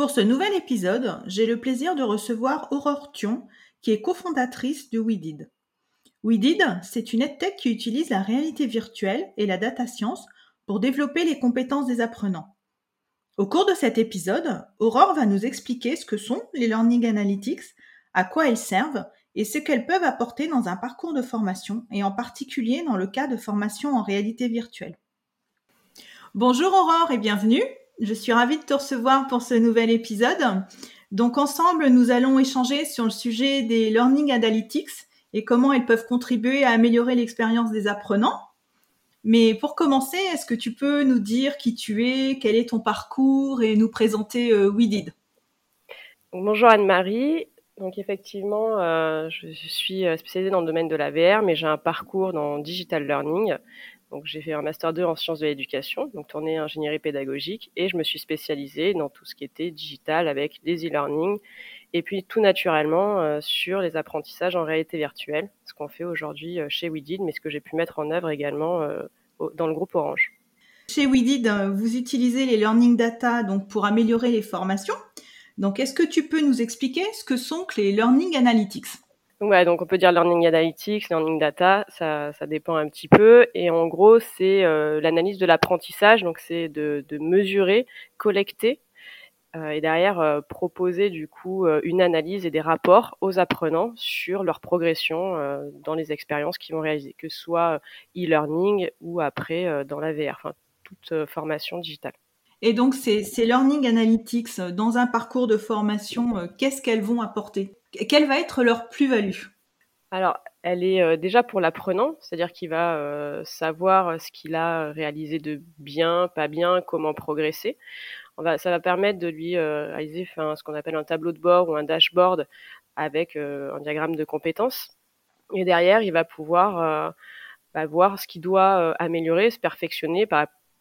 Pour ce nouvel épisode, j'ai le plaisir de recevoir Aurore Thion, qui est cofondatrice de WeDid. WeDid, c'est une EdTech qui utilise la réalité virtuelle et la data science pour développer les compétences des apprenants. Au cours de cet épisode, Aurore va nous expliquer ce que sont les Learning Analytics, à quoi elles servent et ce qu'elles peuvent apporter dans un parcours de formation et en particulier dans le cas de formation en réalité virtuelle. Bonjour Aurore et bienvenue. Je suis ravie de te recevoir pour ce nouvel épisode. Donc ensemble, nous allons échanger sur le sujet des Learning Analytics et comment elles peuvent contribuer à améliorer l'expérience des apprenants. Mais pour commencer, est-ce que tu peux nous dire qui tu es, quel est ton parcours et nous présenter euh, WeDid Bonjour Anne-Marie. Donc effectivement, euh, je suis spécialisée dans le domaine de la VR, mais j'ai un parcours dans digital learning. Donc j'ai fait un master 2 en sciences de l'éducation, donc tourné ingénierie pédagogique, et je me suis spécialisée dans tout ce qui était digital avec les e-learning, et puis tout naturellement euh, sur les apprentissages en réalité virtuelle, ce qu'on fait aujourd'hui euh, chez WeDid, mais ce que j'ai pu mettre en œuvre également euh, dans le groupe Orange. Chez WeDid, vous utilisez les learning data donc pour améliorer les formations. Donc est-ce que tu peux nous expliquer ce que sont les learning analytics? Donc on peut dire learning analytics, learning data, ça, dépend un petit peu. Et en gros, c'est euh, l'analyse de l'apprentissage, donc c'est de, mesurer, collecter euh, et derrière euh, proposer du coup une analyse et des rapports aux apprenants sur leur progression dans les expériences qu'ils vont réaliser, que ce soit e-learning ou après dans la VR, enfin toute formation digitale. Et donc ces, ces learning analytics dans un parcours de formation, qu'est-ce qu'elles vont apporter? Quelle va être leur plus-value? Alors, elle est euh, déjà pour l'apprenant, c'est-à-dire qu'il va euh, savoir euh, ce qu'il a réalisé de bien, pas bien, comment progresser. Ça va permettre de lui réaliser ce qu'on appelle un tableau de bord ou un dashboard avec un diagramme de compétences. Et derrière, il va pouvoir bah, voir ce qu'il doit améliorer, se perfectionner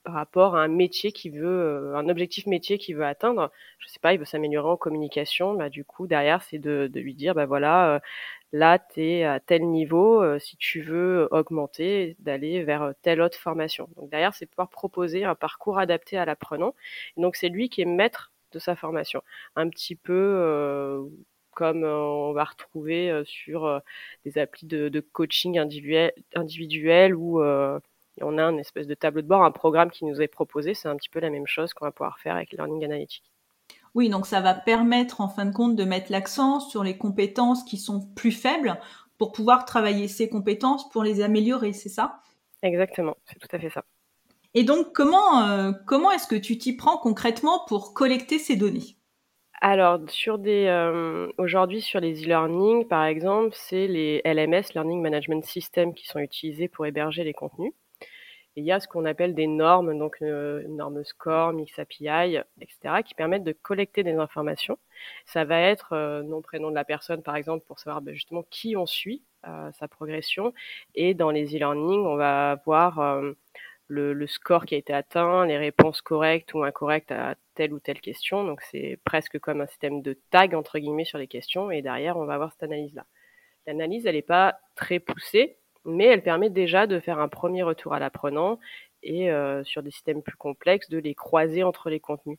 par rapport à un métier qui veut, euh, un objectif métier qu'il veut atteindre. Je sais pas, il veut s'améliorer en communication. Bah, du coup, derrière, c'est de, de, lui dire, bah voilà, euh, là, tu es à tel niveau. Euh, si tu veux augmenter, d'aller vers telle autre formation. Donc derrière, c'est pouvoir proposer un parcours adapté à l'apprenant. Donc c'est lui qui est maître de sa formation. Un petit peu comme on va retrouver sur des applis de, de coaching individuel, individuel ou on a une espèce de tableau de bord, un programme qui nous est proposé. C'est un petit peu la même chose qu'on va pouvoir faire avec Learning Analytics. Oui, donc ça va permettre en fin de compte de mettre l'accent sur les compétences qui sont plus faibles pour pouvoir travailler ces compétences pour les améliorer, c'est ça? Exactement, c'est tout à fait ça. Et donc comment euh, comment est-ce que tu t'y prends concrètement pour collecter ces données? Alors, sur des euh, aujourd'hui sur les e-learning, par exemple, c'est les LMS, Learning Management System, qui sont utilisés pour héberger les contenus il y a ce qu'on appelle des normes, donc euh, normes SCORE, Mix API, etc., qui permettent de collecter des informations. Ça va être euh, nom, prénom de la personne, par exemple, pour savoir ben, justement qui on suit, euh, sa progression. Et dans les e-learning, on va voir le, le, score qui a été atteint, les réponses correctes ou incorrectes à telle ou telle question. Donc c'est presque comme un système de tag, entre guillemets, sur les questions. Et derrière, on va avoir cette analyse-là. L'analyse, elle n'est pas très poussée, mais elle permet déjà de faire un premier retour à l'apprenant et euh, sur des systèmes plus complexes, de les croiser entre les contenus.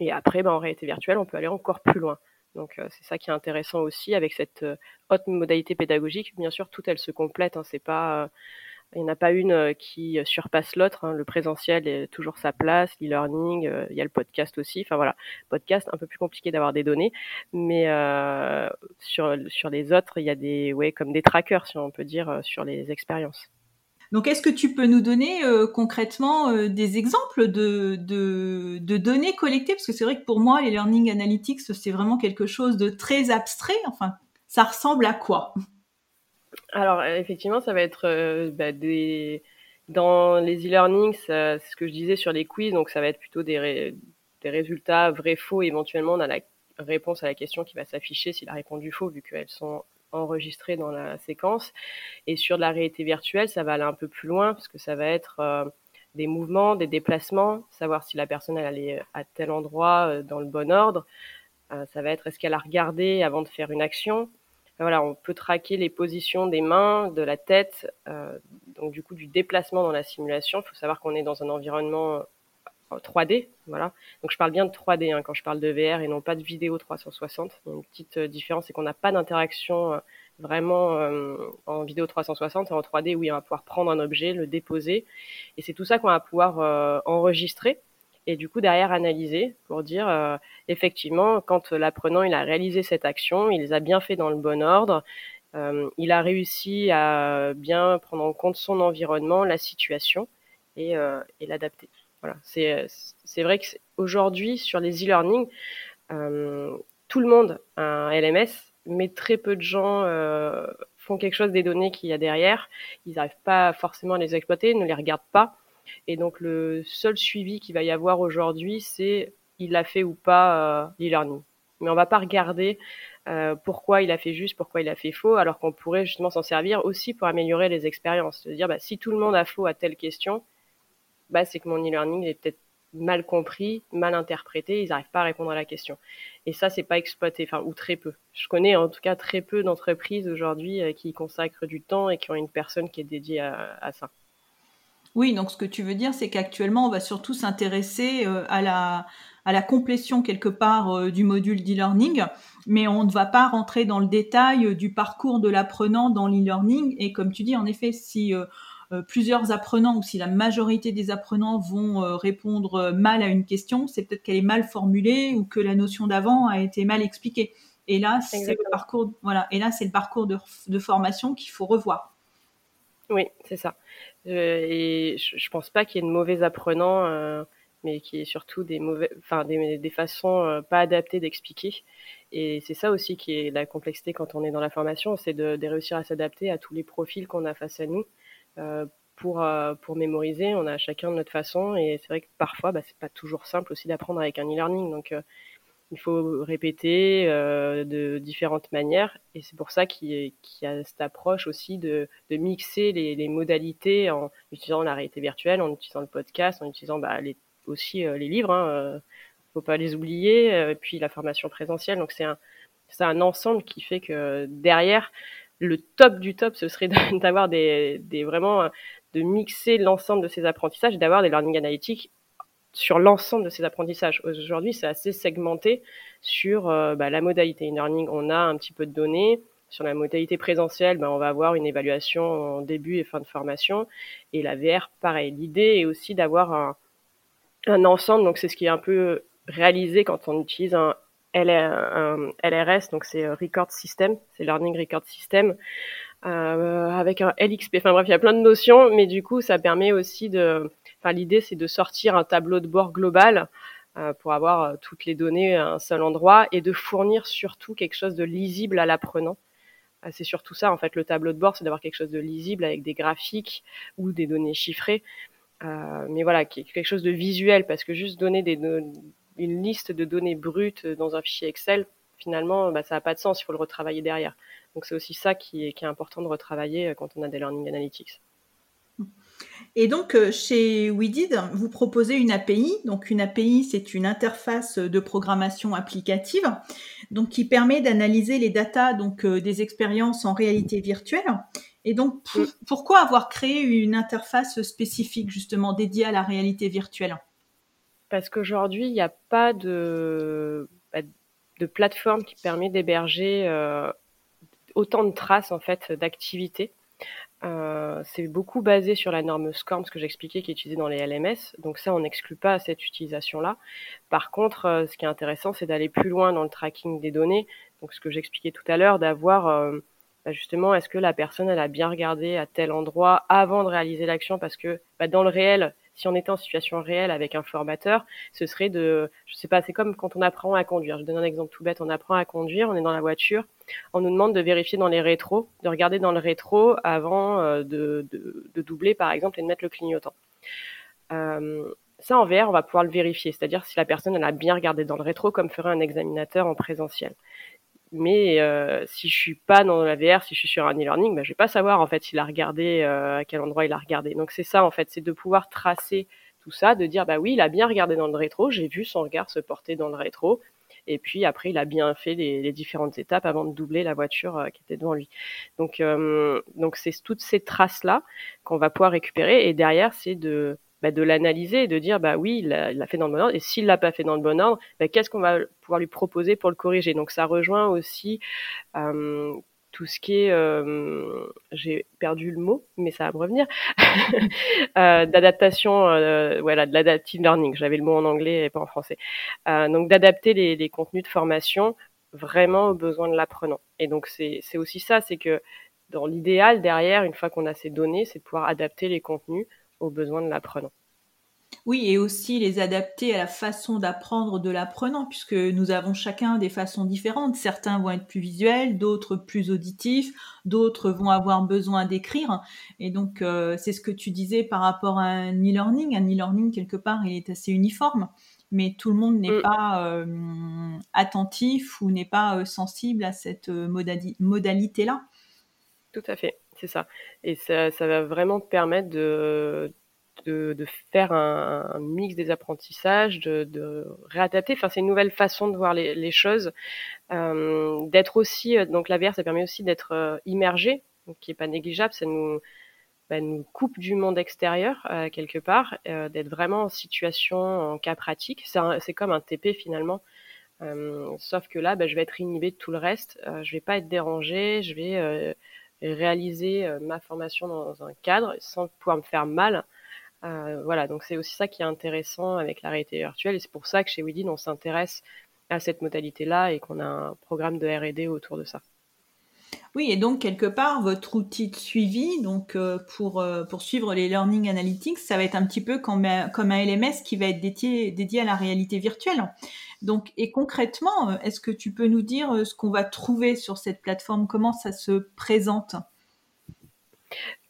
Et après, ben, en réalité virtuelle, on peut aller encore plus loin. Donc euh, c'est ça qui est intéressant aussi avec cette euh, haute modalité pédagogique. Bien sûr, tout elle se complète. Hein, c'est pas il n'y en a pas une euh, qui surpasse l'autre. Hein. Le présentiel est toujours sa place, l'e-learning, euh, il y a le podcast aussi. Enfin voilà, podcast un peu plus compliqué d'avoir des données, mais euh, sur les autres, il y a des ouais comme des trackers si on peut dire sur les expériences. Donc, est-ce que tu peux nous donner concrètement des exemples de, données collectées? Parce que c'est vrai que pour moi, les learning analytics, c'est vraiment quelque chose de très abstrait. Enfin, ça ressemble à quoi? Alors effectivement, ça va être euh, bah, des dans les e-learning, c'est ce que je disais sur les quiz, donc ça va être plutôt des, résultats vrais, faux. Éventuellement, on a la réponse à la question qui va s'afficher s'il a répondu faux, vu qu'elles sont enregistrées dans la séquence. Et sur la réalité virtuelle, ça va aller un peu plus loin, parce que ça va être euh, des mouvements, des déplacements, savoir si la personne elle allait à tel endroit euh, dans le bon ordre. Euh, ça va être est-ce qu'elle a regardé avant de faire une action? Voilà, on peut traquer les positions des mains, de la tête, donc du coup du déplacement dans la simulation. Il faut savoir qu'on est dans un environnement 3D, voilà. Donc je parle bien de 3D hein, quand je parle de VR et non pas de vidéo 360. une petite euh, différence, c'est qu'on n'a pas d'interaction euh, vraiment euh, en vidéo 360 et en 3D, oui, on va pouvoir prendre un objet, le déposer, et c'est tout ça qu'on va pouvoir enregistrer et du coup derrière analyser pour dire effectivement quand l'apprenant il a réalisé cette action, il les a bien fait dans le bon ordre, il a réussi à bien prendre en compte son environnement, la situation et, et l'adapter. Voilà, c'est c'est vrai qu'aujourd'hui sur les e-learning, euh, tout le monde a un LMS, mais très peu de gens euh, font quelque chose des données qu'il y a derrière. Ils n'arrivent pas forcément à les exploiter, ne les regardent pas. Et donc le seul suivi qu'il va y avoir aujourd'hui, c'est il a fait ou pas euh, l'e-learning. Mais on va pas regarder euh, pourquoi il a fait juste, pourquoi il a fait faux, alors qu'on pourrait justement s'en servir aussi pour améliorer les expériences. De dire, bah, si tout le monde a faux à telle question, bah, c'est que mon e-learning est peut-être mal compris, mal interprété, ils n'arrivent pas à répondre à la question. Et ça, c'est pas exploité, enfin, ou très peu. Je connais en tout cas très peu d'entreprises aujourd'hui euh, qui consacrent du temps et qui ont une personne qui est dédiée à, ça. Oui, donc ce que tu veux dire, c'est qu'actuellement, on va surtout s'intéresser euh, à la, à la complétion quelque part euh, du module d'e-learning, mais on ne va pas rentrer dans le détail du parcours de l'apprenant dans l'e-learning. Et comme tu dis, en effet, si euh, plusieurs apprenants ou si la majorité des apprenants vont euh, répondre euh, mal à une question, c'est peut-être qu'elle est mal formulée ou que la notion d'avant a été mal expliquée. Et là, c'est le parcours, voilà. Et là, c'est le parcours de, formation qu'il faut revoir. Oui, c'est ça. Et je, ne pense pas qu'il y ait de mauvais apprenants, mais qu'il y ait surtout des mauvais, enfin des, des façons pas adaptées d'expliquer. Et c'est ça aussi qui est la complexité quand on est dans la formation, c'est de, de réussir à s'adapter à tous les profils qu'on a face à nous euh, pour, euh, pour mémoriser. On a chacun de notre façon et c'est vrai que parfois, bah, c'est pas toujours simple aussi d'apprendre avec un e-learning. Donc, euh, il faut répéter de différentes manières et c'est pour ça qu'il y, a cette approche aussi de, mixer les, modalités en utilisant la réalité virtuelle, en utilisant le podcast, en utilisant bah, aussi les livres. Hein, faut pas les oublier, et puis la formation présentielle. Donc c'est un, ensemble qui fait que derrière, le top du top, ce serait d'avoir vraiment de mixer l'ensemble de ces apprentissages et d'avoir des learning analytics sur l'ensemble de ces apprentissages. Aujourd'hui, c'est assez segmenté sur euh, bah, la modalité e-learning. On a un petit peu de données. Sur la modalité présentielle, bah, on va avoir une évaluation en début et fin de formation. Et la VR, pareil. L'idée est aussi d'avoir un, un ensemble. Donc, c'est ce qui est un peu réalisé quand on utilise un un LRS, donc c'est euh, Record System, c'est Learning Record System, euh, avec un LXP. Enfin bref, il y a plein de notions, mais du coup, ça permet aussi de. Enfin, l'idée, c'est de sortir un tableau de bord global euh, pour avoir euh, toutes les données à un seul endroit et de fournir surtout quelque chose de lisible à l'apprenant. Euh, c'est surtout ça, en fait, le tableau de bord, c'est d'avoir quelque chose de lisible avec des graphiques ou des données chiffrées. Euh, mais voilà, quelque chose de visuel, parce que juste donner des, une liste de données brutes dans un fichier Excel, finalement, bah, ça n'a pas de sens, il faut le retravailler derrière. Donc c'est aussi ça qui est, qui est, important de retravailler euh, quand on a des Learning Analytics. Et donc, euh, chez WeDid, vous proposez une API. Donc, une API, c'est une interface de programmation applicative, donc qui permet d'analyser les datas donc euh, des expériences en réalité virtuelle. Et donc, pourquoi avoir créé une interface spécifique justement dédiée à la réalité virtuelle? Parce qu'aujourd'hui, il n'y a pas de, bah, de plateforme qui permet d'héberger euh, autant de traces en fait d'activités. Euh, c'est beaucoup basé sur la norme SCORM, ce que j'expliquais, qui est utilisée dans les LMS. Donc ça, on n'exclut pas cette utilisation-là. Par contre, euh, ce qui est intéressant, c'est d'aller plus loin dans le tracking des données. Donc ce que j'expliquais tout à l'heure, d'avoir bah, justement, est-ce que la personne, elle a bien regardé à tel endroit avant de réaliser l'action? Parce que bah, dans le réel, si on était en situation réelle avec un formateur, ce serait de, je sais pas, c'est comme quand on apprend à conduire. Je donne un exemple tout bête, on apprend à conduire, on est dans la voiture, on nous demande de vérifier dans les rétros, de regarder dans le rétro avant euh, de, de, doubler par exemple et de mettre le clignotant. Euh, Ça, en VR, on va pouvoir le vérifier, c'est-à-dire si la personne elle a bien regardé dans le rétro, comme ferait un examinateur en présentiel. Mais euh, si je suis pas dans la VR, si je suis sur un e-learning, ben, je vais pas savoir en fait s'il a regardé, euh, à quel endroit il a regardé. Donc c'est ça en fait, c'est de pouvoir tracer tout ça, de dire bah oui, il a bien regardé dans le rétro, j'ai vu son regard se porter dans le rétro, et puis après il a bien fait les, différentes étapes avant de doubler la voiture euh, qui était devant lui. Donc donc c'est toutes ces traces là qu'on va pouvoir récupérer, et derrière c'est de bah, de l'analyser et de dire bah oui, il l'a fait dans le bon ordre. Et s'il l'a pas fait dans le bon ordre, bah, qu'est-ce qu'on va pouvoir lui proposer pour le corriger? Donc ça rejoint aussi euh, tout ce qui est, euh, j'ai perdu le mot, mais ça va me revenir, euh, d'adaptation, euh, voilà, de l'adaptive learning. J'avais le mot en anglais et pas en français. Euh, donc d'adapter les, les, contenus de formation vraiment aux besoins de l'apprenant. Et donc c'est aussi ça, c'est que dans l'idéal derrière, une fois qu'on a ces données, c'est de pouvoir adapter les contenus aux besoins de l'apprenant. Oui, et aussi les adapter à la façon d'apprendre de l'apprenant, puisque nous avons chacun des façons différentes. Certains vont être plus visuels, d'autres plus auditifs, d'autres vont avoir besoin d'écrire. Et donc, euh, c'est ce que tu disais par rapport à un e-learning. Un e-learning, quelque part, il est assez uniforme, mais tout le monde n'est mm. pas euh, attentif ou n'est pas euh, sensible à cette modalité-là. Tout à fait c'est ça. Et ça, ça, va vraiment permettre de, de, faire un, mix des apprentissages, de, de réadapter. Enfin, c'est une nouvelle façon de voir les, choses, euh, d'être aussi. Euh, donc la VR, ça permet aussi d'être euh, immergé, qui est pas négligeable. Ça nous bah, nous coupe du monde extérieur quelque part, d'être vraiment en situation, en cas pratique. C'est comme un TP finalement. Sauf que là, bah, je vais être inhibé de tout le reste. Je vais pas être dérangé. Je vais réaliser euh, ma formation dans un cadre sans pouvoir me faire mal. Euh, voilà, donc c'est aussi ça qui est intéressant avec la réalité virtuelle et c'est pour ça que chez Widin on s'intéresse à cette modalité-là et qu'on a un programme de R&D autour de ça. Oui, et donc quelque part, votre outil de suivi, donc euh, pour, euh, pour suivre les learning analytics, ça va être un petit peu comme, comme un LMS qui va être dédié, dédié à la réalité virtuelle. Donc, et concrètement, euh, est-ce que tu peux nous dire ce qu'on va trouver sur cette plateforme? Comment ça se présente?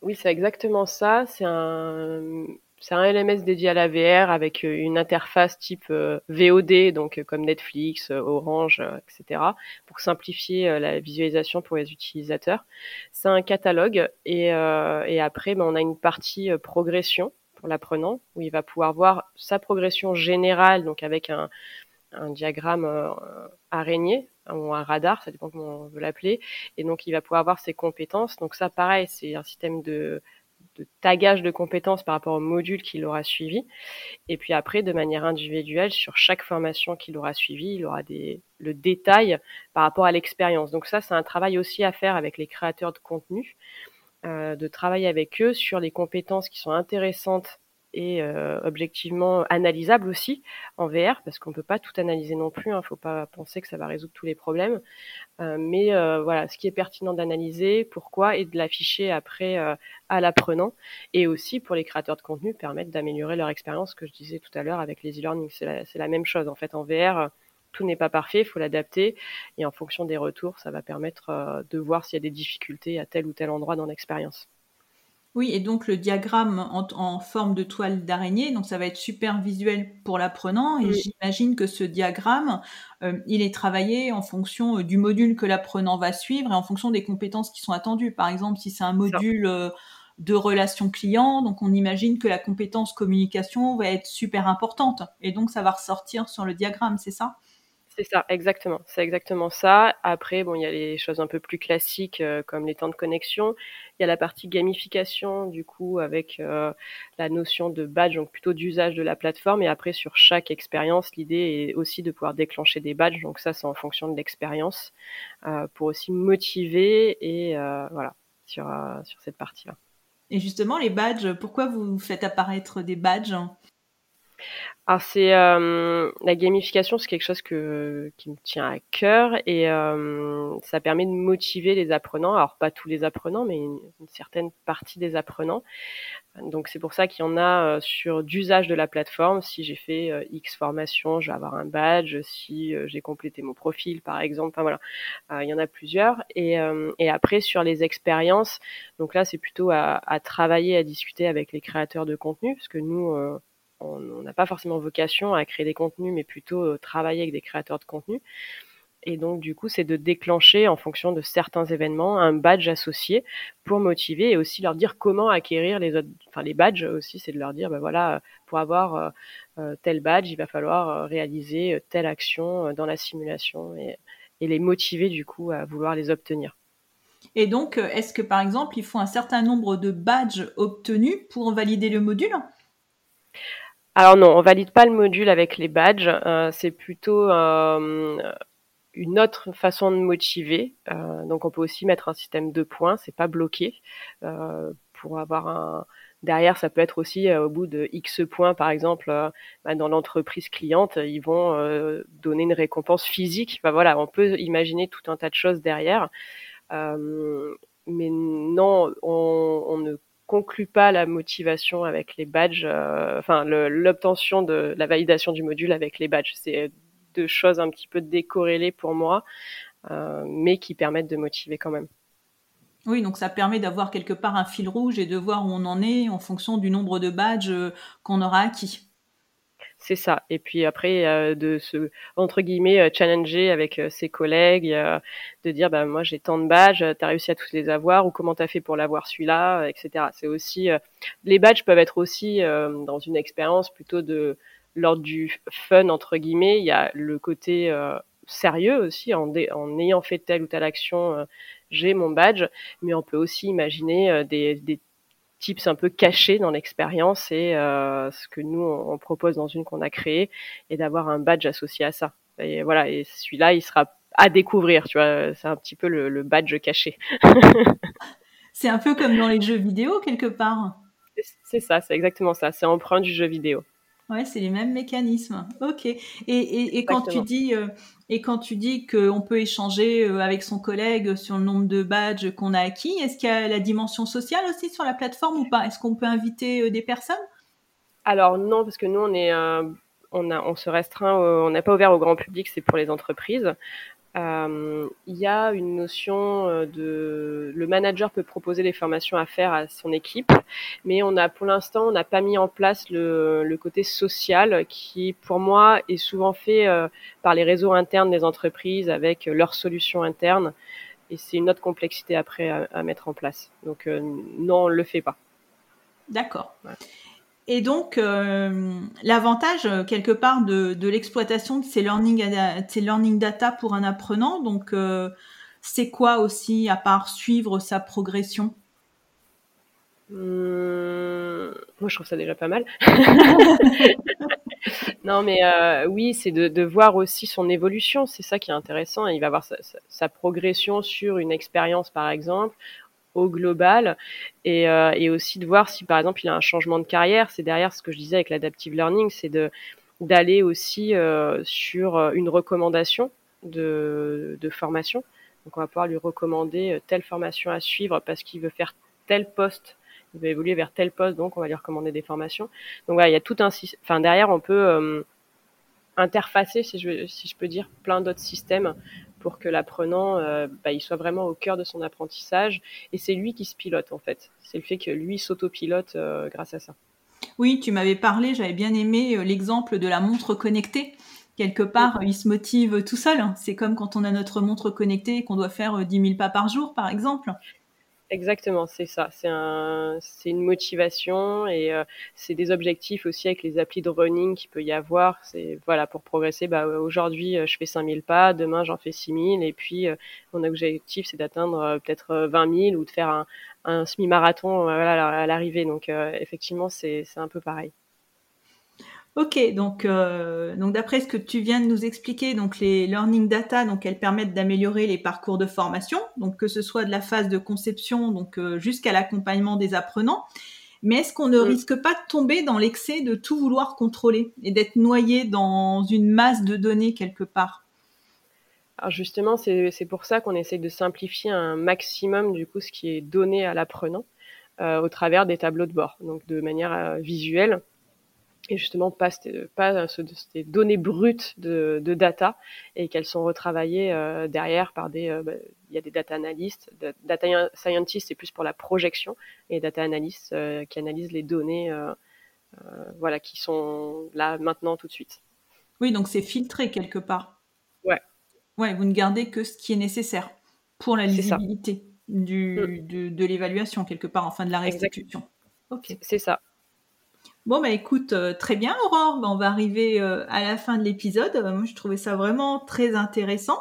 Oui, c'est exactement ça. C'est un c'est un LMS dédié à la VR avec euh, une interface type euh, VOD, donc euh, comme Netflix, Orange, etc., pour simplifier la visualisation pour les utilisateurs. C'est un catalogue et, après, ben, on a une partie progression pour l'apprenant où il va pouvoir voir sa progression générale, donc avec un diagramme araignée ou un radar, ça dépend comment on veut l'appeler, et donc il va pouvoir voir ses compétences. Donc ça, pareil, c'est un système de de tagage de compétences par rapport au module qu'il aura suivi. Et puis après, de manière individuelle, sur chaque formation qu'il aura suivi, il aura des, le détail par rapport à l'expérience. Donc ça, c'est un travail aussi à faire avec les créateurs de contenu, euh, de travailler avec eux sur les compétences qui sont intéressantes et euh, objectivement analysable aussi en VR parce qu'on peut pas tout analyser non plus. Il hein, faut pas penser que ça va résoudre tous les problèmes. Euh, mais euh, voilà, ce qui est pertinent d'analyser, pourquoi et de l'afficher après euh, à l'apprenant et aussi pour les créateurs de contenu permettre d'améliorer leur expérience. Que je disais tout à l'heure avec les e-learning, c'est la, la, même chose en fait en VR. Tout n'est pas parfait, il faut l'adapter et en fonction des retours, ça va permettre de voir s'il y a des difficultés à tel ou tel endroit dans l'expérience. Oui, et donc le diagramme en, en forme de toile d'araignée, donc ça va être super visuel pour l'apprenant. Et oui. j'imagine que ce diagramme, euh, il est travaillé en fonction euh, du module que l'apprenant va suivre et en fonction des compétences qui sont attendues. Par exemple, si c'est un module euh, de relation client, donc on imagine que la compétence communication va être super importante. Et donc ça va ressortir sur le diagramme, c'est ça? C'est ça, exactement. C'est exactement ça. Après, bon, il y a les choses un peu plus classiques euh, comme les temps de connexion. Il y a la partie gamification, du coup, avec euh, la notion de badge, donc plutôt d'usage de la plateforme. Et après, sur chaque expérience, l'idée est aussi de pouvoir déclencher des badges. Donc ça, c'est en fonction de l'expérience euh, pour aussi motiver et voilà sur sur cette partie-là. Et justement, les badges, pourquoi vous faites apparaître des badges? Alors c'est euh, la gamification, c'est quelque chose que, qui me tient à cœur et euh, ça permet de motiver les apprenants. Alors pas tous les apprenants, mais une, certaine partie des apprenants. Donc c'est pour ça qu'il y en a euh, sur d'usage de la plateforme. Si j'ai fait euh, X formation, je vais avoir un badge. Si euh, j'ai complété mon profil, par exemple, enfin voilà, il y en a plusieurs. Et, et après sur les expériences, donc là c'est plutôt à, à, travailler, à discuter avec les créateurs de contenu, parce que nous on n'a pas forcément vocation à créer des contenus, mais plutôt travailler avec des créateurs de contenu. Et donc, du coup, c'est de déclencher en fonction de certains événements un badge associé pour motiver et aussi leur dire comment acquérir les autres, enfin les badges aussi, c'est de leur dire, ben voilà, pour avoir tel badge, il va falloir réaliser telle action dans la simulation et, les motiver du coup à vouloir les obtenir. Et donc, euh, est-ce que par exemple, il faut un certain nombre de badges obtenus pour valider le module? Alors non, on valide pas le module avec les badges. Euh, c'est plutôt euh, une autre façon de motiver. donc, on peut aussi mettre un système de points. C'est pas bloqué pour avoir un Derrière, ça peut être aussi au bout de X points, par exemple, bah, dans l'entreprise cliente, ils vont donner une récompense physique. Bah, voilà, on peut imaginer tout un tas de choses derrière. Euh, mais non, on, ne conclut pas la motivation avec les badges, euh, enfin l'obtention de la validation du module avec les badges. C'est deux choses un petit peu décorrélées pour moi, euh, mais qui permettent de motiver quand même. Oui, donc ça permet d'avoir quelque part un fil rouge et de voir où on en est en fonction du nombre de badges qu'on aura acquis c'est ça. Et puis après, euh, de se, entre guillemets, euh, challenger avec euh, ses collègues, de dire, bah, moi j'ai tant de badges, t'as réussi à tous les avoir, ou comment t'as fait pour l'avoir celui-là, etc. C'est aussi, les badges peuvent être aussi dans une expérience plutôt de l'ordre du fun, entre guillemets. Il y a le côté sérieux aussi, en, en, ayant fait telle ou telle action, j'ai mon badge, mais on peut aussi imaginer des, des tips un peu cachés dans l'expérience et euh, ce que nous on, propose dans une qu'on a créée et d'avoir un badge associé à ça. Et voilà, et celui-là il sera à découvrir, tu vois, c'est un petit peu le, badge caché. c'est un peu comme dans les jeux vidéo quelque part. C'est ça, c'est exactement ça, c'est emprunt du jeu vidéo. Ouais, c'est les mêmes mécanismes. Ok. Et, et, quand tu dis euh, et quand tu dis qu'on peut échanger euh, avec son collègue sur le nombre de badges qu'on a acquis, est-ce qu'il y a la dimension sociale aussi sur la plateforme ou pas? Est-ce qu'on peut inviter euh, des personnes? Alors non, parce que nous on est on, a, on se restreint, on n'a pas ouvert au grand public, c'est pour les entreprises. Euh, il y a une notion euh, de le manager peut proposer des formations à faire à son équipe, mais on a pour l'instant on n'a pas mis en place le, le, côté social qui pour moi est souvent fait euh, par les réseaux internes des entreprises avec leurs solutions internes et c'est une autre complexité après à, à mettre en place. Donc non on le fait pas. D'accord. Et donc, euh, l'avantage, euh, quelque part, de, l'exploitation de ces learning, ces learning data pour un apprenant, donc, euh, c'est quoi aussi, à part suivre sa progression? Hum, Moi, je trouve ça déjà pas mal. non, mais oui, c'est de, voir aussi son évolution. C'est ça qui est intéressant. Il va voir sa progression sur une expérience, par exemple, au global et, euh, et, aussi de voir si par exemple il a un changement de carrière. C'est derrière ce que je disais avec l'adaptive learning, c'est de d'aller aussi euh, sur euh, une recommandation de, de formation. Donc on va pouvoir lui recommander telle formation à suivre parce qu'il veut faire tel poste, il veut évoluer vers tel poste, donc on va lui recommander des formations. Donc voilà, il y a tout un, enfin derrière on peut interfacer, si je, si je peux dire, plein d'autres systèmes pour que l'apprenant euh, bah, il soit vraiment au cœur de son apprentissage. Et c'est lui qui se pilote en fait. C'est le fait que lui s'autopilote euh, grâce à ça. Oui, tu m'avais parlé, j'avais bien aimé euh, l'exemple de la montre connectée. Quelque part, il se motive tout seul. C'est comme quand on a notre montre connectée et qu'on doit faire 10 000 pas par jour, par exemple. Exactement, c'est ça. C'est un, c'est une motivation et euh, c'est des objectifs aussi avec les applis de running qu'il peut y avoir. C'est voilà pour progresser. Bah aujourd'hui euh, je fais 5000 pas, demain j'en fais 6000 et puis euh, mon objectif c'est d'atteindre peut-être 20 000 ou de faire un, un semi-marathon voilà, à l'arrivée. Donc effectivement c'est c'est un peu pareil. Ok, donc, euh, donc d'après ce que tu viens de nous expliquer, donc les learning data, donc elles permettent d'améliorer les parcours de formation, donc que ce soit de la phase de conception, donc euh, jusqu'à l'accompagnement des apprenants. Mais est-ce qu'on ne risque pas de tomber dans l'excès de tout vouloir contrôler et d'être noyé dans une masse de données quelque part? Alors justement, c'est pour ça qu'on essaie de simplifier un maximum du coup ce qui est donné à l'apprenant euh, au travers des tableaux de bord, donc de manière visuelle et justement pas, pas ces données brutes de, de data et qu'elles sont retravaillées euh, derrière par des euh, bah, il y a des data analystes data scientists c'est plus pour la projection et data analysts euh, qui analysent les données voilà, qui sont là maintenant tout de suite. Oui, donc c'est filtré quelque part. Ouais. Ouais, vous ne gardez que ce qui est nécessaire pour la lisibilité du, mm. de, l'évaluation quelque part, enfin de la restitution. Ok. C'est ça. Bon, bah écoute, euh, très bien Aurore, bah, on va arriver euh, à la fin de l'épisode. Euh, moi, je trouvais ça vraiment très intéressant.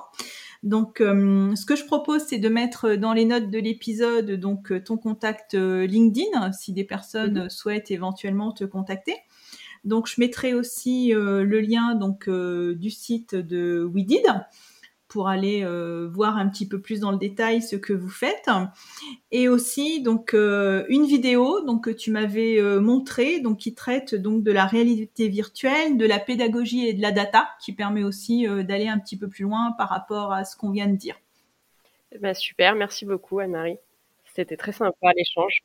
Donc, ce que je propose, c'est de mettre dans les notes de l'épisode donc ton contact LinkedIn si des personnes mm-hmm. souhaitent éventuellement te contacter. Donc, je mettrai aussi le lien donc du site de WeDid pour aller euh, voir un petit peu plus dans le détail ce que vous faites. Et aussi donc euh, une vidéo donc que tu m'avais euh, montré donc qui traite donc de la réalité virtuelle, de la pédagogie et de la data qui permet aussi d'aller un petit peu plus loin par rapport à ce qu'on vient de dire. Eh ben, super, merci beaucoup Anne-Marie. C'était très sympa l'échange.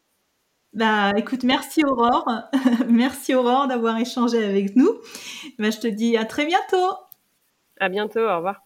Bah, écoute, merci Aurore. merci Aurore d'avoir échangé avec nous. Bah, je te dis à très bientôt. À bientôt, au revoir.